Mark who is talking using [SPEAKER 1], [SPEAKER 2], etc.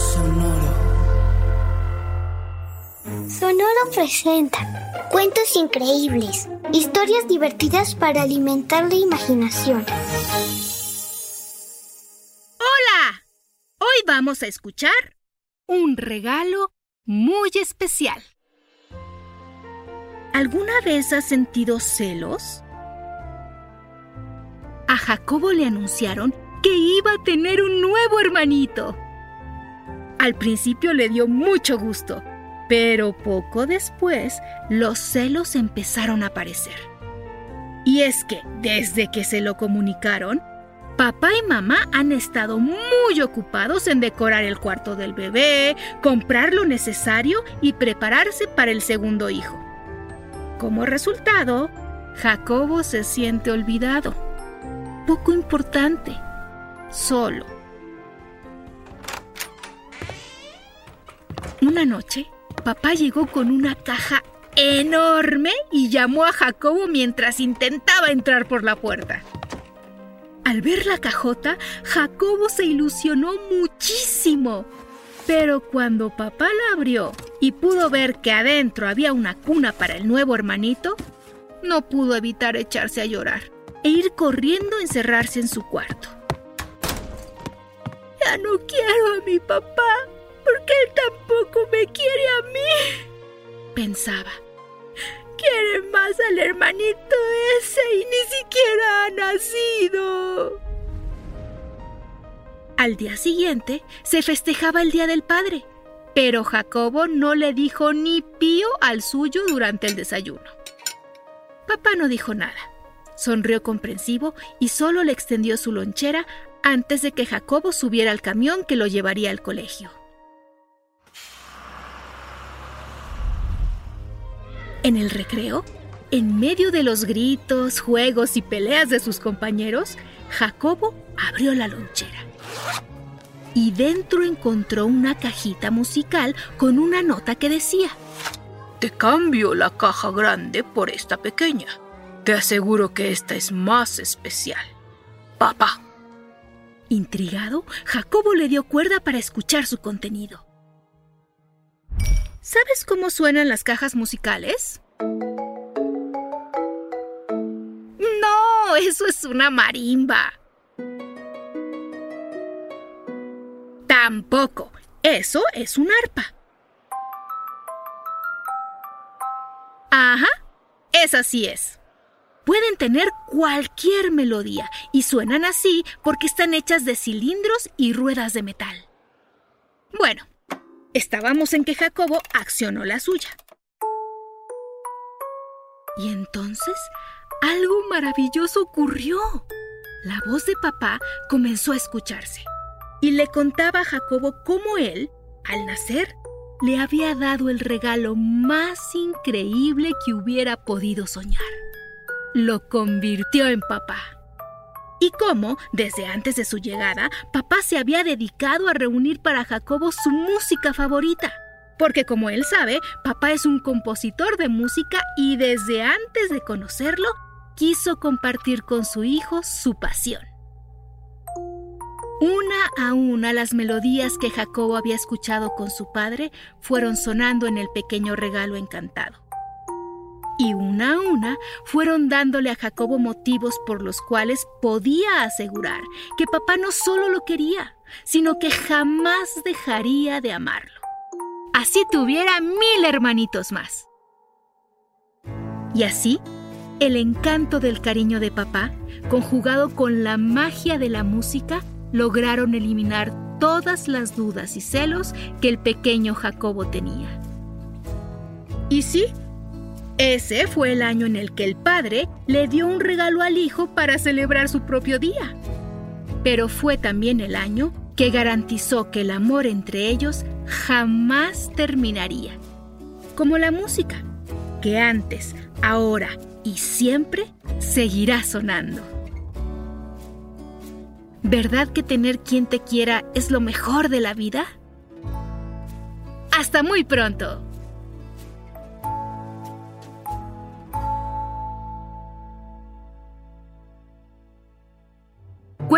[SPEAKER 1] Sonoro.
[SPEAKER 2] Sonoro presenta cuentos increíbles, historias divertidas para alimentar la imaginación.
[SPEAKER 3] ¡Hola! Hoy vamos a escuchar un regalo muy especial. ¿Alguna vez has sentido celos? A Jacobo le anunciaron que iba a tener un nuevo hermanito. Al principio le dio mucho gusto, pero poco después los celos empezaron a aparecer. Y es que desde que se lo comunicaron, papá y mamá han estado muy ocupados en decorar el cuarto del bebé, comprar lo necesario y prepararse para el segundo hijo. Como resultado, Jacobo se siente olvidado, poco importante, solo. Una noche, papá llegó con una caja enorme y llamó a Jacobo mientras intentaba entrar por la puerta. Al ver la cajota, Jacobo se ilusionó muchísimo. Pero cuando papá la abrió y pudo ver que adentro había una cuna para el nuevo hermanito, no pudo evitar echarse a llorar e ir corriendo a encerrarse en su cuarto. Ya no quiero a mi papá, él tampoco me quiere a mí, pensaba. Quiere más al hermanito ese y ni siquiera ha nacido. Al día siguiente se festejaba el Día del Padre, pero Jacobo no le dijo ni pío al suyo durante el desayuno. Papá no dijo nada. Sonrió comprensivo y solo le extendió su lonchera antes de que Jacobo subiera al camión que lo llevaría al colegio. En el recreo, en medio de los gritos, juegos y peleas de sus compañeros, Jacobo abrió la lonchera. Y dentro encontró una cajita musical con una nota que decía, Te cambio la caja grande por esta pequeña. Te aseguro que esta es más especial. Papá. Intrigado, Jacobo le dio cuerda para escuchar su contenido. ¿Sabes cómo suenan las cajas musicales? No, eso es una marimba. Tampoco, eso es un arpa. Ajá, esa sí es. Pueden tener cualquier melodía y suenan así porque están hechas de cilindros y ruedas de metal. Bueno, Estábamos en que Jacobo accionó la suya. Y entonces algo maravilloso ocurrió. La voz de papá comenzó a escucharse y le contaba a Jacobo cómo él, al nacer, le había dado el regalo más increíble que hubiera podido soñar. Lo convirtió en papá y cómo, desde antes de su llegada, papá se había dedicado a reunir para Jacobo su música favorita. Porque como él sabe, papá es un compositor de música y desde antes de conocerlo, quiso compartir con su hijo su pasión. Una a una las melodías que Jacobo había escuchado con su padre fueron sonando en el pequeño regalo encantado y una a una fueron dándole a Jacobo motivos por los cuales podía asegurar que papá no solo lo quería, sino que jamás dejaría de amarlo. Así tuviera mil hermanitos más. Y así, el encanto del cariño de papá, conjugado con la magia de la música, lograron eliminar todas las dudas y celos que el pequeño Jacobo tenía. Y sí, Ese fue el año en el que el padre le dio un regalo al hijo para celebrar su propio día. Pero fue también el año que garantizó que el amor entre ellos jamás terminaría. Como la música, que antes, ahora y siempre seguirá sonando. ¿Verdad que tener quien te quiera es lo mejor de la vida? Hasta muy pronto.